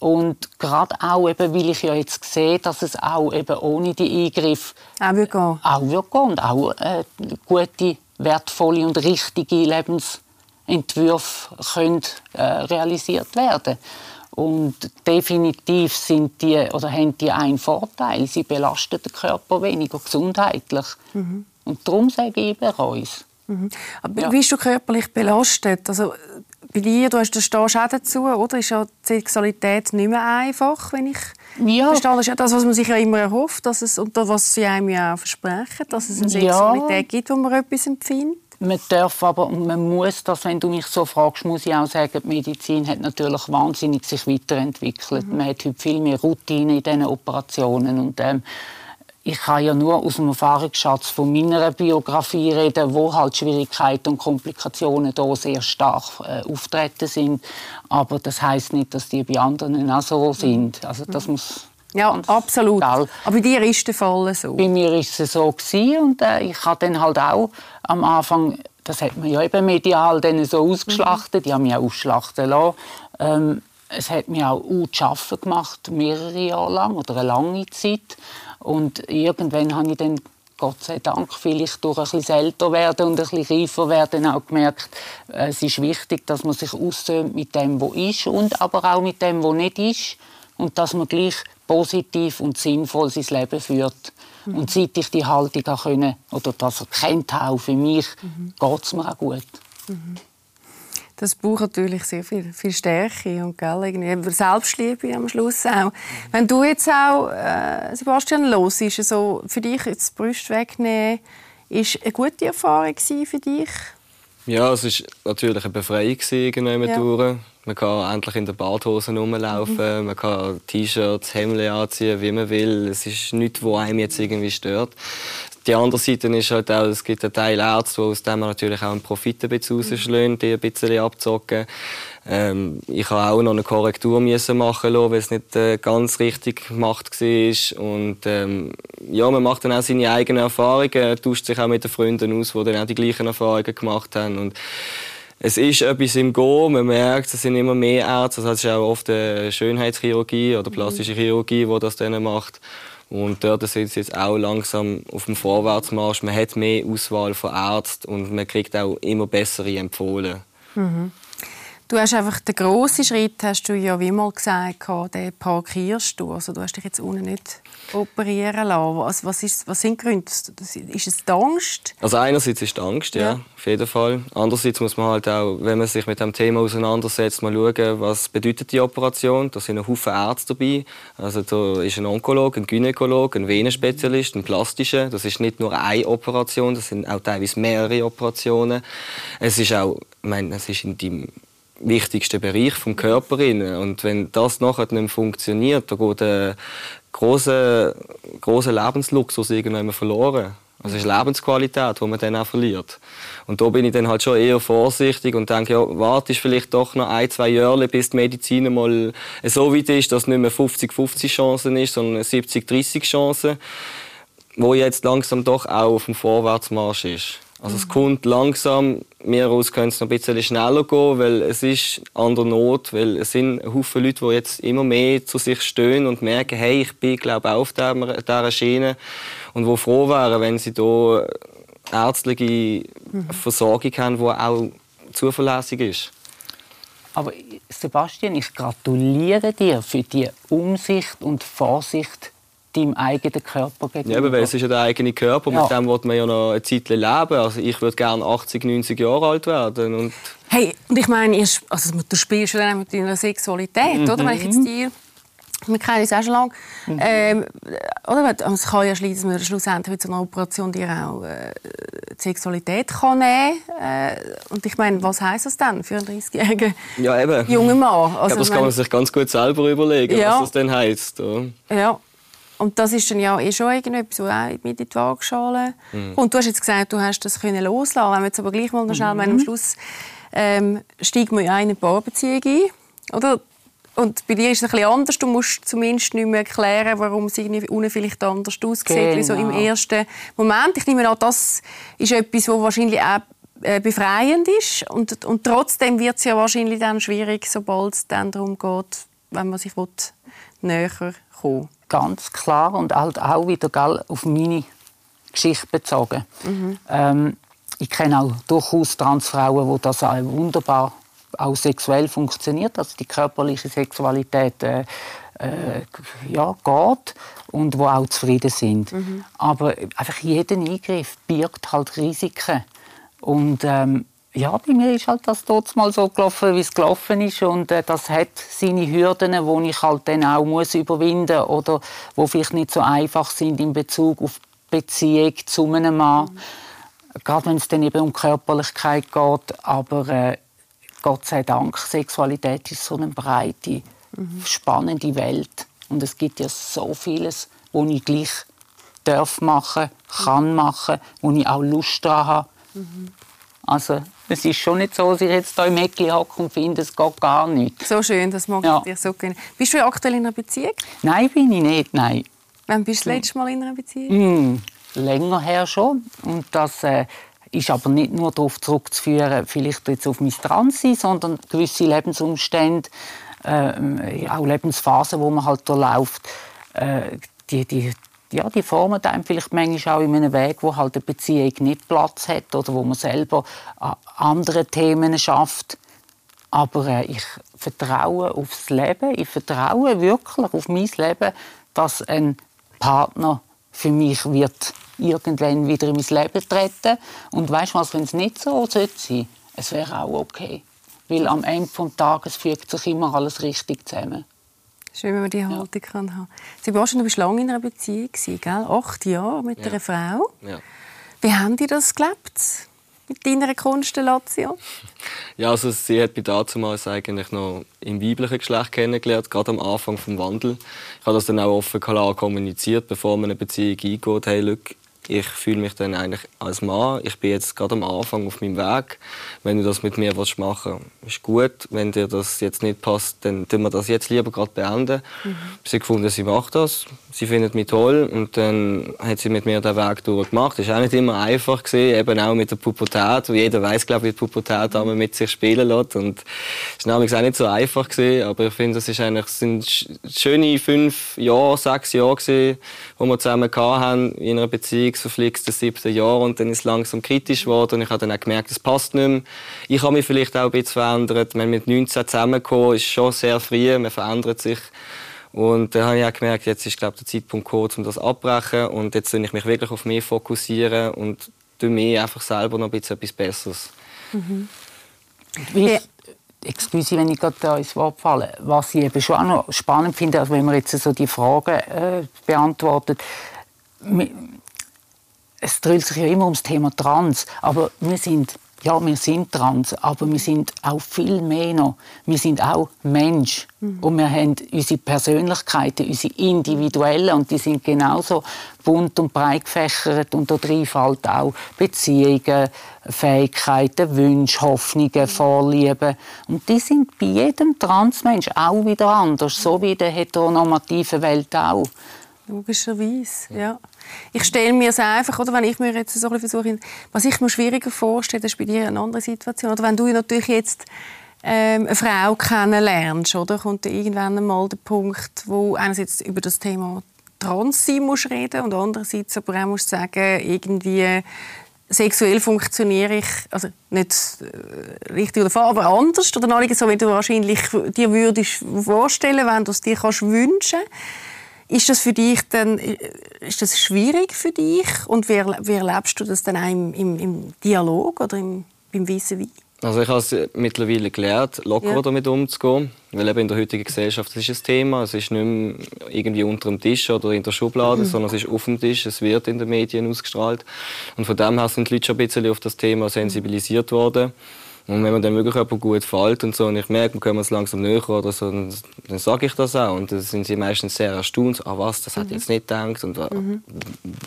Und gerade auch, eben, weil ich ja jetzt sehe, dass es auch eben ohne die Eingriffe auch wird gehen. Auch wird gehen und auch äh, gute, wertvolle und richtige Lebensentwürfe können, äh, realisiert werden und definitiv sind die, oder haben die einen Vorteil. Sie belasten den Körper weniger gesundheitlich. Mhm. Und darum sage ich bereue es. Mhm. Aber ja. bist du körperlich belastet? Also, bei dir, du hast, da stehst auch dazu, oder? Ist ja die Sexualität nicht mehr einfach, wenn ich ja. verstehe. Das ist ja das, was man sich ja immer erhofft, dass es, und das, was sie einem ja auch versprechen, dass es eine Sexualität ja. gibt, wo man etwas empfindet. Man darf aber, man muss das, wenn du mich so fragst, muss ich auch sagen, die Medizin hat natürlich wahnsinnig sich weiterentwickelt. Mhm. Man hat heute viel mehr Routine in diesen Operationen und ähm, ich kann ja nur aus dem Erfahrungsschatz von meiner Biografie reden, wo halt Schwierigkeiten und Komplikationen da sehr stark äh, auftreten sind. Aber das heißt nicht, dass die bei anderen auch so sind. Also das muss ja, absolut. Gell. Aber bei dir ist der Fall so? Bei mir ist es so gewesen und äh, ich habe dann halt auch am Anfang, das hat man ja eben medial dann so ausgeschlachtet, mhm. die haben mich auch ausschlachten lassen. Ähm, es hat mir auch zu arbeiten gemacht, mehrere Jahre lang oder eine lange Zeit. Und irgendwann habe ich dann Gott sei Dank, vielleicht durch ein bisschen älter werden und ein bisschen reifer werden, auch gemerkt, äh, es ist wichtig, dass man sich aussöhnt mit dem, was ist und aber auch mit dem, was nicht ist und dass man gleich positiv und sinnvoll sein Leben führt. Mhm. Und seit ich die Haltung auch können, oder das erkennt habe, für mich, mhm. geht es mir auch gut. Mhm das braucht natürlich sehr viel, viel Stärke und gell, irgendwie Selbstliebe am Schluss auch. Wenn du jetzt auch, äh, Sebastian, los ist, also für dich jetzt die Brust wegnehmen, ist eine gute Erfahrung für dich? Ja, es war natürlich eine Befreiung irgendwann ja. durch. Man kann endlich in der Badhose rumlaufen, mhm. man kann T-Shirts, Hemden anziehen, wie man will. Es ist nichts, was einem jetzt irgendwie stört. Die andere Seite ist halt auch, es gibt einen Teil Ärzte, die aus dem natürlich auch einen Profit ein bisschen rausschlagen, die ein bisschen abzocken. Ähm, ich habe auch noch eine Korrektur müssen machen lassen, weil es nicht äh, ganz richtig gemacht war. Und ähm, ja, man macht dann auch seine eigenen Erfahrungen, tauscht sich auch mit den Freunden aus, die dann auch die gleichen Erfahrungen gemacht haben. Und es ist etwas im Go, man merkt, es sind immer mehr Ärzte, also es ist auch oft eine Schönheitschirurgie oder plastische Chirurgie, die das dann macht. Und dort sind sie jetzt auch langsam auf dem Vorwärtsmarsch. Man hat mehr Auswahl von Ärzten und man kriegt auch immer bessere empfohlen. Mhm. Du hast einfach den grossen Schritt, hast du ja wie mal gesagt, den parkierst du. Also du hast dich jetzt unten nicht operieren lassen. Was, was, ist, was sind die Gründe? Ist es die Angst? Also einerseits ist die Angst, ja, ja, auf jeden Fall. Andererseits muss man halt auch, wenn man sich mit dem Thema auseinandersetzt, mal schauen, was bedeutet die Operation. Da sind ein Haufen Ärzte dabei. Also da ist ein Onkologe, ein Gynäkologe, ein Venenspezialist, ein plastischer. Das ist nicht nur eine Operation, das sind auch teilweise mehrere Operationen. Es ist auch, ich meine, es ist in deinem wichtigsten Bereich vom Körper. Und wenn das nachher nicht funktioniert, dann geht ein großer, großer Lebensluxus irgendwann verloren. Also es ist Lebensqualität, die man dann auch verliert. Und da bin ich dann halt schon eher vorsichtig und denke, ja, warte vielleicht doch noch ein, zwei Jahre, bis die Medizin mal so weit ist, dass es nicht mehr 50-50 Chancen ist, sondern 70-30 Chancen wo jetzt langsam doch auch auf dem Vorwärtsmarsch ist. Also es kommt langsam, mir aus könnte es noch ein bisschen schneller gehen, weil es ist an der Not, weil es sind Haufen Leute, die jetzt immer mehr zu sich stehen und merken, hey, ich bin glaube auf dieser Schiene und wo froh wären, wenn sie hier ärztliche Versorgung haben, die auch zuverlässig ist. Aber Sebastian, ich gratuliere dir für die Umsicht und Vorsicht deinem eigenen Körper gegenüber. Ja, weil es ist ja der eigene Körper, ja. mit dem wird man ja noch eine Zeit leben. Also ich würde gerne 80, 90 Jahre alt werden. Und hey, und ich meine, also, du spielst ja mit deiner Sexualität, mhm. oder? Wenn ich jetzt dir wir kennen uns auch schon lange. Mhm. Ähm, oder? Es kann ja schließen, dass man schlussendlich mit so einer Operation dir auch äh, die Sexualität kann nehmen kann. Äh, und ich meine, was heisst das denn für einen 30-jährigen ja, jungen Mann? Also, das kann man sich ganz gut selber überlegen, ja. was das denn heisst. Ja. ja. Und das ist dann ja eh schon irgendetwas, was auch mit in die Waagschale mhm. Und du hast jetzt gesagt, du hast das können loslassen. Wenn wir jetzt aber gleich mal noch schnell, mhm. am Schluss ähm, steigt man ja in eine Paarbeziehung ein, oder? Und bei dir ist es ein bisschen anders. Du musst zumindest nicht mehr erklären, warum es unten vielleicht anders aussieht, genau. wie so im genau. ersten Moment. Ich nehme an, das ist etwas, was wahrscheinlich auch äh, befreiend ist. Und, und trotzdem wird es ja wahrscheinlich dann schwierig, sobald es dann darum geht, wenn man sich will, näher kommen Ganz klar und halt auch wieder gell, auf meine Geschichte bezogen. Mhm. Ähm, ich kenne auch durchaus Transfrauen, die das auch wunderbar auch sexuell funktioniert, also die körperliche Sexualität äh, äh, ja, geht und wo auch zufrieden sind. Mhm. Aber einfach jeder Eingriff birgt halt Risiken. Und ähm, ja, bei mir ist halt das dort mal so gelaufen, wie es gelaufen ist und äh, das hat seine Hürden, die ich halt dann auch muss überwinden oder wo vielleicht nicht so einfach sind in Bezug auf Beziehung zu einem Mann. Mhm. Gerade wenn es dann eben um Körperlichkeit geht, aber äh, Gott sei Dank, Sexualität ist so eine breite, mhm. spannende Welt. Und es gibt ja so vieles, wo ich gleich darf machen, kann machen, wo ich auch Lust daran habe. Mhm. Also es ist schon nicht so, dass ich jetzt hier im Eckli hocke und finde, es geht gar nicht. So schön, das mag ja. ich dir so gerne. Bist du aktuell in einer Beziehung? Nein, bin ich nicht, nein. Wann bist du das letzte Mal in einer Beziehung? Mm, länger her schon. Und das äh, ist aber nicht nur darauf zurückzuführen, vielleicht jetzt auf mein Transsein, sondern gewisse Lebensumstände, äh, auch Lebensphasen, wo man halt durchläuft, äh, die, die, ja, die formen einem vielleicht manchmal auch in einem Weg, wo halt eine Beziehung nicht Platz hat oder wo man selber andere Themen schafft. Aber äh, ich vertraue aufs Leben, ich vertraue wirklich auf mein Leben, dass ein Partner für mich wird irgendwann wieder in mein Leben treten. Und weißt du was, wenn es nicht so sollte sein, es wäre auch okay. Weil am Ende des Tages fügt sich immer alles richtig zusammen. Schön, wenn man die Haltung ja. kann haben. Sebastian, du bist lange in einer Beziehung, gell? acht Jahre mit ja. einer Frau. Ja. Wie haben die das gelebt? mit deiner Konstellation? Ja, also sie hat mich damals eigentlich noch im weiblichen Geschlecht kennengelernt, gerade am Anfang des Wandel. Ich habe das dann auch offen kommuniziert, bevor man eine Beziehung eingeht. Hey, look, ich fühle mich dann eigentlich als Mann. Ich bin jetzt gerade am Anfang auf meinem Weg. Wenn du das mit mir machen willst, ist gut. Wenn dir das jetzt nicht passt, dann tun wir das jetzt lieber gerade beenden. Mhm. Sie gefunden, sie macht das. Sie findet mich toll und dann hat sie mit mir den Weg durchgemacht. Das war auch nicht immer einfach gewesen, eben auch mit der Pubertät. Jeder weiß, glaube ich, wie die Pubertät mhm. mit sich spielen lässt. Und es war auch nicht so einfach gewesen, aber ich finde, das ist eigentlich sind schöne fünf Jahre, sechs Jahre gewesen, wo wir zusammen hatten in einer Beziehung so fliegst das siebte Jahr und dann ist es langsam kritisch geworden und ich habe dann auch gemerkt, es passt nicht mehr. Ich habe mich vielleicht auch ein bisschen verändert. Wenn mit 19 zusammengekommen ist schon sehr früh, man verändert sich. Und dann habe ich auch gemerkt, jetzt ist glaube der Zeitpunkt gekommen, um das abzubrechen und jetzt soll ich mich wirklich auf mich fokussieren und tue mir einfach selber noch ein bisschen etwas Besseres. Mhm. Wie, excuse, wenn ich gerade da ins Wort falle, was ich eben schon auch noch spannend finde, also wenn man jetzt so die Fragen äh, beantwortet, es dreht sich ja immer ums Thema Trans, aber wir sind ja, wir sind trans, aber wir sind auch viel mehr noch. Wir sind auch Mensch. Mhm. Und wir haben unsere Persönlichkeiten, unsere individuellen, und die sind genauso bunt und breit gefächert. Und da drin fällt auch Beziehungen, Fähigkeiten, Wünsche, Hoffnungen, Vorlieben. Und die sind bei jedem Transmensch auch wieder anders, so wie in der heteronormativen Welt auch. Logischerweise, ja. Ich stelle mir es einfach, oder wenn ich mir jetzt so ein versuche, was ich mir schwieriger vorstelle, ist bei dir eine andere Situation. Oder wenn du natürlich jetzt ähm, eine Frau kennenlernst, oder kommt irgendwann einmal der Punkt, wo einerseits über das Thema trans sein musst reden und andererseits aber auch musst sagen, irgendwie sexuell funktioniere ich, also nicht äh, richtig oder falsch, aber anders oder so, wie du wahrscheinlich dir würdest vorstellen, wenn du es dir kannst wünschen ist das für dich dann, äh, ist das schwierig für dich und wie, wie erlebst du das dann auch im, im, im Dialog oder im, beim Wissen wie? Also ich habe es mittlerweile gelernt, lockerer ja. damit umzugehen. Weil eben in der heutigen Gesellschaft das ist ein Thema. Es ist nicht mehr irgendwie unter dem Tisch oder in der Schublade, mhm. sondern es ist auf dem Tisch. Es wird in den Medien ausgestrahlt. Und von dem her sind die Leute schon ein bisschen auf das Thema sensibilisiert worden. Und wenn man dann wirklich jemand gut fällt und so, und ich merke, wir kommen uns langsam näher oder so, dann, dann sage ich das auch. Und dann sind sie meistens sehr erstaunt. Ah, was, das mhm. hat ich jetzt nicht gedacht. Und mhm.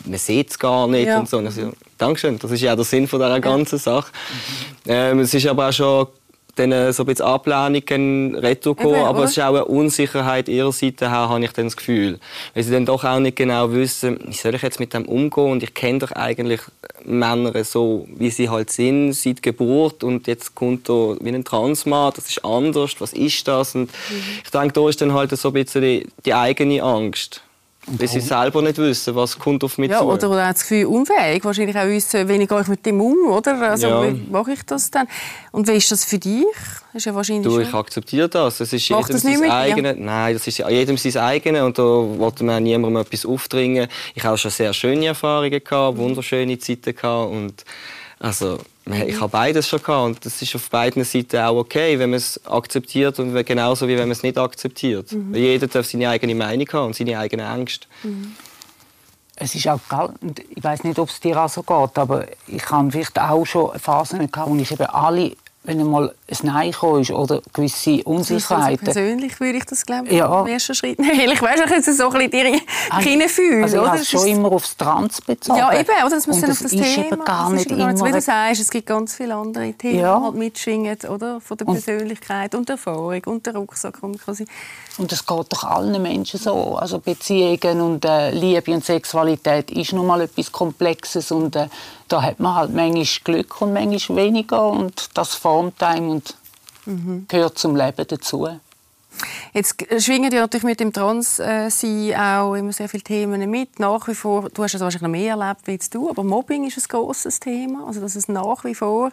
man sieht es gar nicht. Ja. Und so. Und ich, Dankeschön, das ist ja der Sinn von dieser ganzen Sache. Mhm. Ähm, es ist aber auch schon dann so ein bisschen Ablehnungen retour gekommen, aber oder? es ist auch eine Unsicherheit ihrer Seite her, habe ich dann das Gefühl. Weil sie dann doch auch nicht genau wissen, wie soll ich jetzt mit dem umgehen und ich kenne doch eigentlich Männer so, wie sie halt sind, seit Geburt und jetzt kommt da wie ein Transmann, das ist anders, was ist das? Und mhm. ich denke, da ist dann halt so ein bisschen die, die eigene Angst. Weil sie selber nicht wissen, was kommt auf mich ja, zu. Oder, oder das Gefühl, unfähig. Wahrscheinlich auch wissen, wie gehe ich mit dem um, oder? Also, ja. wie mache ich das dann? Und wie ist das für dich? ist ja wahrscheinlich du, ich akzeptiere das. Es ist jedem sein eigenes. Nein, das ist jedem sein eigenes und da wollte man niemandem etwas aufdringen. Ich habe schon sehr schöne Erfahrungen gehabt, wunderschöne Zeiten gehabt und also ich habe beides schon gehabt und das ist auf beiden Seiten auch okay, wenn man es akzeptiert und genauso wie wenn man es nicht akzeptiert. Mhm. Jeder darf seine eigene Meinung haben und seine eigenen Ängste. Mhm. Es ist auch ich weiß nicht, ob es dir auch so geht, aber ich habe vielleicht auch schon Phasen gehabt, wo ich eben alle wenn einmal ein Nein ist oder gewisse Unsicherheiten. Also persönlich würde ich das glaube ich ja. im ersten Schritt nicht. Ich weiß auch, dass so ein bisschen also, fühlen. Also ich habe schon immer aufs Trans bezogen. Ja, eben, oder? Das dann auf das ist Thema. Eben gar nicht immer... Wie du sagst, es gibt ganz viele andere Themen, ja. die halt mitschwingen, oder? Von der Persönlichkeit und der Erfahrung und der Rucksack. Und, quasi. und das geht doch allen Menschen so. Also Beziehungen und äh, Liebe und Sexualität ist nun mal etwas Komplexes und äh, da hat man halt manchmal Glück und manchmal weniger und das formt einem und mhm. gehört zum Leben dazu. Jetzt schwingen ja natürlich mit dem Transsein auch immer sehr viele Themen mit. Nach wie vor, du hast es wahrscheinlich noch mehr erlebt als du, aber Mobbing ist ein großes Thema. Also dass es nach wie vor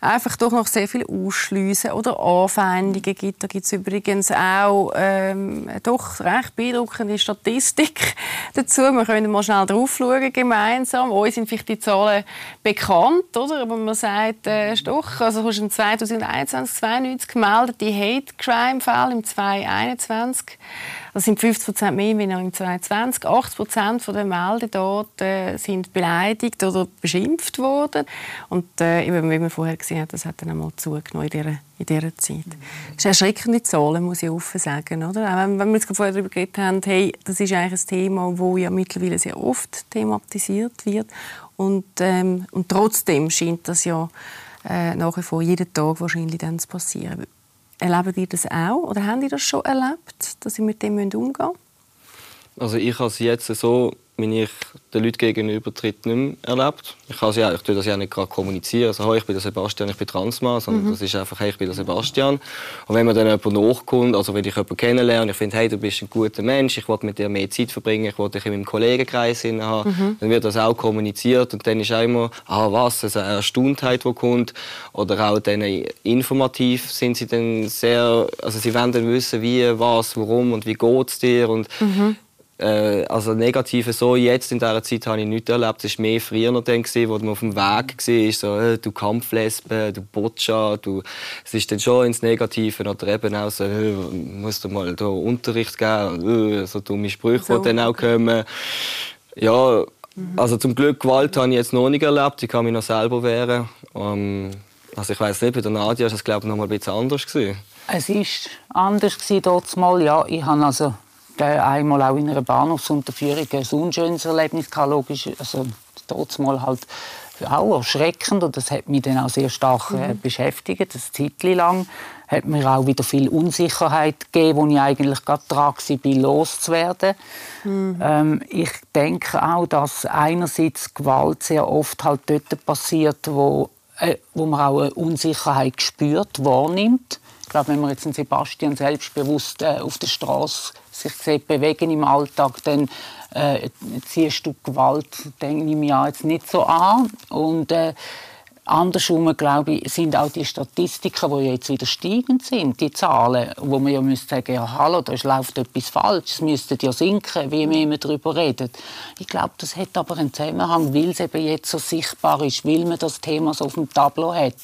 einfach doch noch sehr viel ausschliessen oder Anfeindungen gibt. Da gibt es übrigens auch ähm, doch recht beeindruckende Statistik dazu. Wir können mal schnell drauf schauen gemeinsam. Uns sind vielleicht die Zahlen bekannt, oder? Aber man sagt äh, doch, also du hast im 2021 92 gemeldete Hate Crime Fälle im 2021 das sind 50% mehr wie noch im 2020. 80% der Meldedaten sind beleidigt oder beschimpft worden. Und äh, wie man vorher gesehen hat, das hat dann einmal zugenommen in dieser, in dieser Zeit. Das ist erschreckende Zahlen, muss ich offen sagen. Oder? Auch wenn, wenn wir jetzt vorher darüber geredet haben, hey, das ist eigentlich ein Thema, das ja mittlerweile sehr oft thematisiert wird. Und, ähm, und trotzdem scheint das ja äh, nach wie vor jeden Tag wahrscheinlich dann zu passieren. Erleben ihr das auch oder haben ihr das schon erlebt, dass ihr mit dem umgehen müsst? Also ich habe es jetzt so wie ich den Leuten gegenüber tritt, nicht mehr erlebt. Ich, also ja, ich tue das ja nicht gerade kommunizieren. Also, hey, ich bin der Sebastian, ich bin Transmann, sondern mhm. das ist einfach, hey, ich bin der Sebastian. Und wenn man dann jemand nachkommt, also wenn ich jemanden kennenlerne, ich finde, hey, du bist ein guter Mensch, ich will mit dir mehr Zeit verbringen, ich will dich in meinem Kollegenkreis haben, mhm. dann wird das auch kommuniziert und dann ist auch immer, ah, was, also eine Erstauntheit, die kommt. Oder auch dann informativ sind sie dann sehr, also sie wollen dann wissen, wie, was, warum und wie geht es dir und mhm äh, also Negative so jetzt in dieser Zeit habe ich nicht erlebt. Es war mehr früher noch dann, wo man auf dem Weg war, so, äh, du Kampflesbe, du Boccia, du... Es ist dann schon ins Negative oder eben auch so, äh, musst du mal da Unterricht geben, äh, so dumme Sprüche, so. die dann auch kommen. Ja, mhm. also zum Glück Gewalt habe ich jetzt noch nicht erlebt, ich kann mich noch selber wehren. Um, also ich weiß nicht, bei der Nadia war das glaube ich noch mal ein bisschen anders gewesen. Es war anders mal, ja. Ich habe also einmal auch in einer Bahnhofsunterführung ein unschönes Erlebnis gehabt, logisch. Also, mal halt auch erschreckend und das hat mich dann auch sehr stark äh, mhm. beschäftigt, das Zeit lang. hat mir auch wieder viel Unsicherheit gegeben, wo ich eigentlich gerade dran war, loszuwerden. Mhm. Ähm, ich denke auch, dass einerseits Gewalt sehr oft halt dort passiert, wo, äh, wo man auch eine Unsicherheit spürt, wahrnimmt. Glaube, wenn man jetzt einen Sebastian selbstbewusst äh, auf der Straße sich sieht, bewegen im Alltag, dann äh, ziehst du Gewalt, denke ich mir jetzt nicht so an. Und äh, Andersrum, glaube ich, sind auch die Statistiken, die jetzt wieder steigend sind, die Zahlen, wo man ja müsste sagen, ja, hallo, da läuft etwas falsch, es müsste ja sinken, wie mehr man darüber redet. Ich glaube, das hat aber einen Zusammenhang, weil es eben jetzt so sichtbar ist, weil man das Thema so auf dem Tableau hat.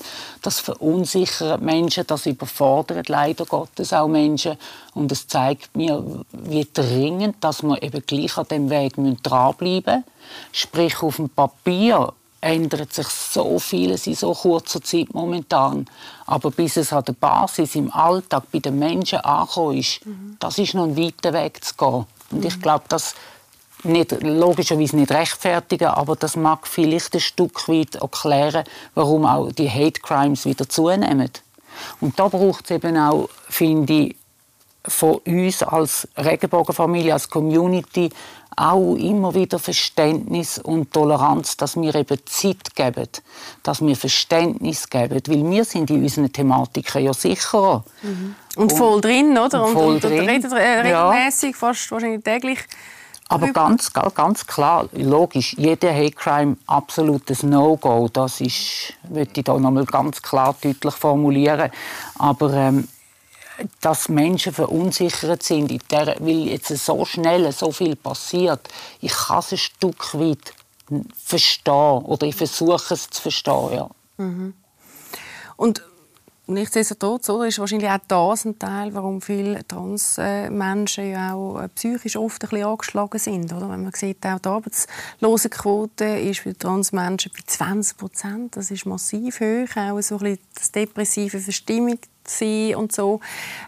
Das verunsichert Menschen, das überfordert leider Gottes auch Menschen und es zeigt mir, wie dringend, dass wir eben gleich an dem Weg dranbleiben müssen. Sprich, auf dem Papier ändert sich so vieles in so kurzer Zeit momentan. Aber bis es an der Basis im Alltag bei den Menschen angekommen ist, mhm. das ist noch ein weiter Weg zu gehen. Und ich glaube, das nicht, logischerweise nicht rechtfertigen, aber das mag vielleicht ein Stück weit erklären, warum auch die Hate Crimes wieder zunehmen. Und da braucht es eben auch, finde ich, von uns als Regenbogenfamilie, als Community auch immer wieder Verständnis und Toleranz, dass wir eben Zeit geben, dass wir Verständnis geben, weil wir sind in unseren Thematiken ja sicherer. Mhm. Und, und, voll drin, oder? Und, voll und, drin. redet regelmäßig, ja. fast wahrscheinlich täglich. Aber ganz, ganz klar, logisch, jeder Hate Crime absolutes No-Go. Das ist, würde ich da nochmal ganz klar deutlich formulieren. Aber ähm, dass Menschen verunsichert sind, der, weil jetzt so schnell so viel passiert. Ich kann es ein Stück weit verstehen oder ich versuche es zu verstehen. Ja. Mhm. Und Nichtsdestotrotz oder, ist wahrscheinlich auch das ein Teil, warum viele Transmenschen ja auch äh, psychisch oft ein bisschen angeschlagen sind. Oder? Wenn man sieht, auch die Arbeitslosenquote ist für Transmenschen bei 20 Prozent. Das ist massiv hoch. Auch so ein bisschen das depressive Verstimmung sein und so,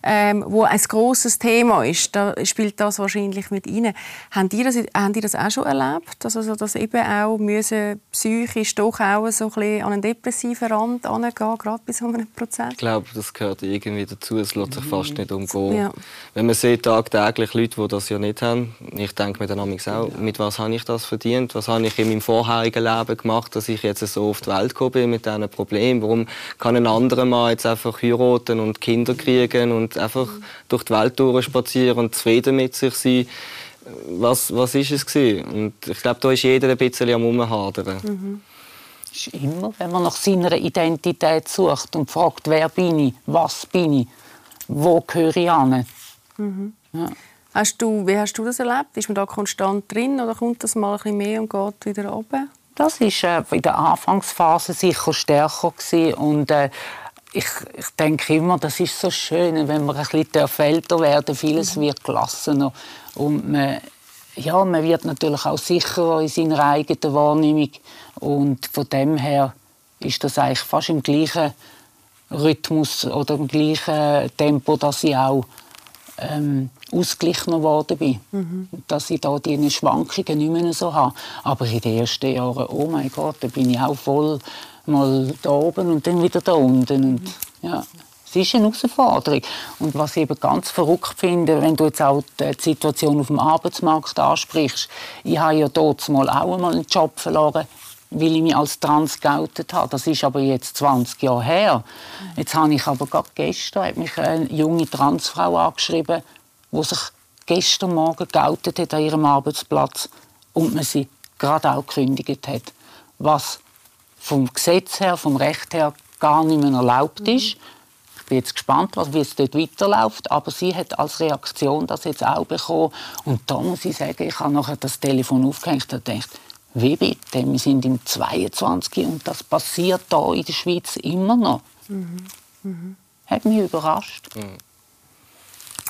ähm, wo ein großes Thema ist. Da spielt das wahrscheinlich mit rein. Haben die das, haben die das auch schon erlebt? Also, dass eben auch müssen psychisch doch auch so ein bisschen an einen depressiven Rand angehen, gerade bis zu einem Prozent? Ich glaube, das gehört irgendwie dazu. Es lässt sich fast nicht umgehen. Ja. Wenn man sieht tagtäglich Leute, die das ja nicht haben, ich denke mir dann auch, mit was habe ich das verdient? Was habe ich in meinem vorherigen Leben gemacht, dass ich jetzt so auf die Welt gekommen bin mit diesen Problemen? Warum kann ein anderer Mann jetzt einfach heiraten? Heiraten und Kinder kriegen und einfach durch die Welt durchspazieren und zufrieden mit sich sein. Was, was ist es gewesen? Und ich glaube, da ist jeder ein bisschen am Umhadern. Mhm. ist immer, wenn man nach seiner Identität sucht und fragt, wer bin ich, was bin ich, wo gehöre ich an. Mhm. Ja. Hast du, wie hast du das erlebt? Ist man da konstant drin oder kommt das mal ein bisschen mehr und geht wieder runter? Das war äh, in der Anfangsphase sicher stärker gewesen. und äh, ich, ich denke immer, das ist so schön, wenn man ein bisschen älter werden vieles mhm. wird gelassener und man, ja, man wird natürlich auch sicherer in seiner eigenen Wahrnehmung und von dem her ist das eigentlich fast im gleichen Rhythmus oder im gleichen Tempo, dass ich auch ähm, ausgeglichener geworden bin. Mhm. Dass ich da diese Schwankungen nicht mehr so habe. Aber in den ersten Jahren, oh mein Gott, da bin ich auch voll mal da oben und dann wieder da unten. Und, ja. Es ist eine Herausforderung. Und was ich eben ganz verrückt finde, wenn du jetzt auch die Situation auf dem Arbeitsmarkt ansprichst, ich habe ja dort mal auch einmal einen Job verloren, weil ich mich als trans geoutet habe. Das ist aber jetzt 20 Jahre her. Jetzt habe ich aber gerade gestern hat mich eine junge Transfrau angeschrieben, die sich gestern Morgen geoutet hat an ihrem Arbeitsplatz und man sie gerade auch gekündigt hat. Was vom Gesetz her, vom Recht her gar nicht mehr erlaubt mhm. ist. Ich bin jetzt gespannt, wie es dort weiterläuft. Aber sie hat als Reaktion das jetzt auch bekommen. Und da muss ich sagen, ich habe nachher das Telefon aufgehängt und gedacht, wie bitte? Wir sind im 22 und das passiert da in der Schweiz immer noch. Mhm. Mhm. Hat mich überrascht. Mhm.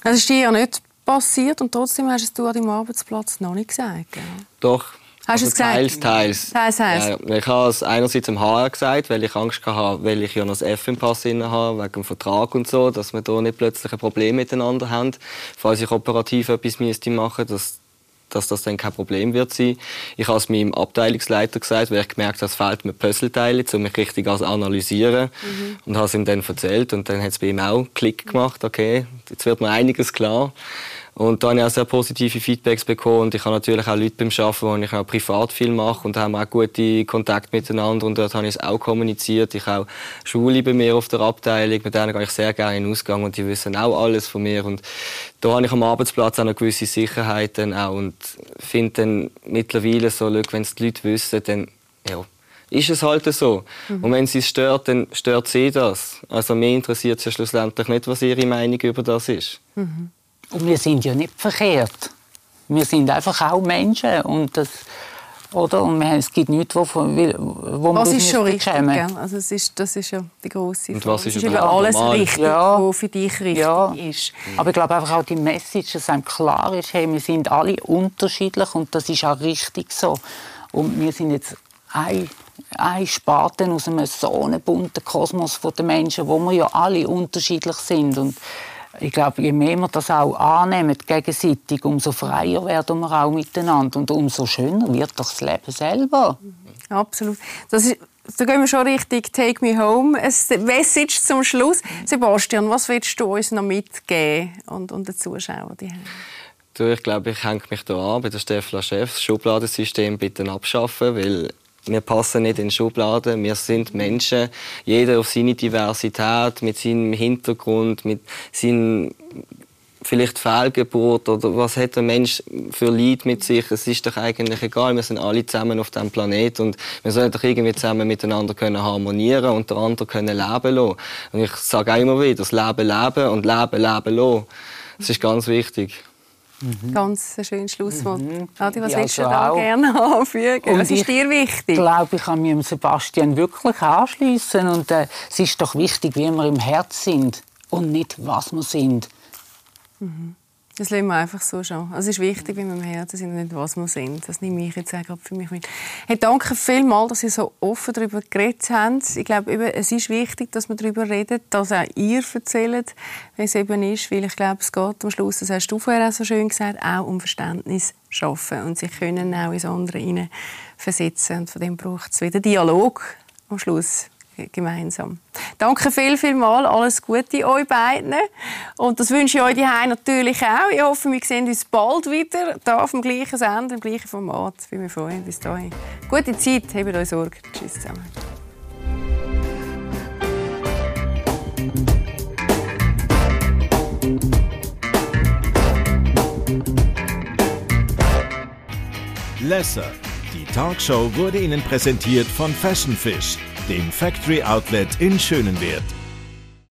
Das ist dir ja nicht passiert und trotzdem hast du an deinem Arbeitsplatz noch nicht gesagt. Gell? Doch, Hast also du es gesagt? Teils, teils. teils, teils. Ja, ich habe es einerseits im HR gesagt, weil ich Angst hatte, weil ich ja noch das F im Pass habe, wegen dem Vertrag und so, dass wir da nicht plötzlich ein Problem miteinander haben, falls ich operativ etwas müsste machen, dass dass das dann kein Problem wird sein. Ich habe es meinem Abteilungsleiter gesagt, weil ich gemerkt habe, es fehlt mir Puzzleteile, um mich richtig zu analysieren. Mhm. Und habe es ihm dann erzählt und dann hat es bei ihm auch Klick gemacht, okay, jetzt wird mir einiges klar. Und da habe ich auch sehr positive Feedbacks bekommen. Und ich habe natürlich auch Leute beim Arbeiten, wo ich auch privat viel mache. Und da haben wir auch gute Kontakte miteinander. Und dort habe ich es auch kommuniziert. Ich habe auch Schule bei mir auf der Abteilung. Mit denen gehe ich sehr gerne in den Ausgang. Und die wissen auch alles von mir. Und da habe ich am Arbeitsplatz auch eine gewisse Sicherheit dann auch. Und finde dann mittlerweile so, wenn es die Leute wissen, dann, ja, ist es halt so. Mhm. Und wenn sie es stört, dann stört sie das. Also mir interessiert es ja schlussendlich nicht, was ihre Meinung über das ist. Mhm. Und wir sind ja nicht verkehrt. Wir sind einfach auch Menschen. Und das, oder? Und es gibt nichts, wo, wo was ist schon richtig, ja. also es ist, Das ist ja die grosse Frage. was ist, ist über alles normal. richtig, ja. was für dich richtig ja. ist. Aber ich glaube einfach auch die Message, dass einem klar ist, hey, wir sind alle unterschiedlich und das ist auch richtig so. Und wir sind jetzt ein, ein Spaten aus einem so bunten Kosmos der Menschen, wo wir ja alle unterschiedlich sind. Und ich glaube, je mehr wir das auch annehmen, gegenseitig, umso freier werden wir auch miteinander und umso schöner wird doch das Leben selber. Absolut. Das ist, da gehen wir schon richtig «Take me home». Ein Message zum Schluss. Sebastian, was willst du uns noch mitgeben und, und den Zuschauern? Die Du, ich glaube, ich hänge mich hier an bei der Stefla Chef. Das Schubladensystem bitte abschaffen, weil wir passen nicht in Schubladen. Wir sind Menschen. Jeder auf seine Diversität, mit seinem Hintergrund, mit seinen vielleicht Fehlgeburt oder was hat der Mensch für Leid mit sich? Es ist doch eigentlich egal. Wir sind alle zusammen auf diesem Planet und wir sollen doch irgendwie zusammen miteinander können harmonieren und den anderen können leben lassen. Und ich sage auch immer wieder, das Leben leben und Leben leben lassen. Das ist ganz wichtig. Mhm. Ganz ein schönes Schlusswort. Mhm. Adi, was willst du also da gerne anfügen? Was ist dir wichtig? Ich glaube, ich kann mich Sebastian wirklich anschließen. Und äh, es ist doch wichtig, wie wir im Herz sind und nicht, was wir sind. Mhm. Das lassen wir einfach so schon. Also es ist wichtig, wie wir im Herzen sind und nicht, was wir sind. Das nehme ich jetzt auch für mich mit. Hey, danke vielmals, dass ihr so offen darüber geredet habt. Ich glaube, es ist wichtig, dass wir darüber reden, dass auch ihr erzählt, wie es eben ist. Weil ich glaube, es geht am Schluss, das hast du vorher auch so schön gesagt, auch um Verständnis schaffen und sich können auch ins andere hinein versetzen. Und von dem braucht es wieder Dialog am Schluss gemeinsam. Danke viel, viel mal. Alles Gute euch beiden. Und das wünsche ich euch die natürlich auch. Ich hoffe, wir sehen uns bald wieder hier auf dem gleichen Sender, im gleichen Format. Bin mir freuen. Bis dahin. Gute Zeit. Habt euch Sorge. Tschüss zusammen. Lesser. Die Talkshow wurde Ihnen präsentiert von Fashion Fish dem Factory Outlet in Schönenwert.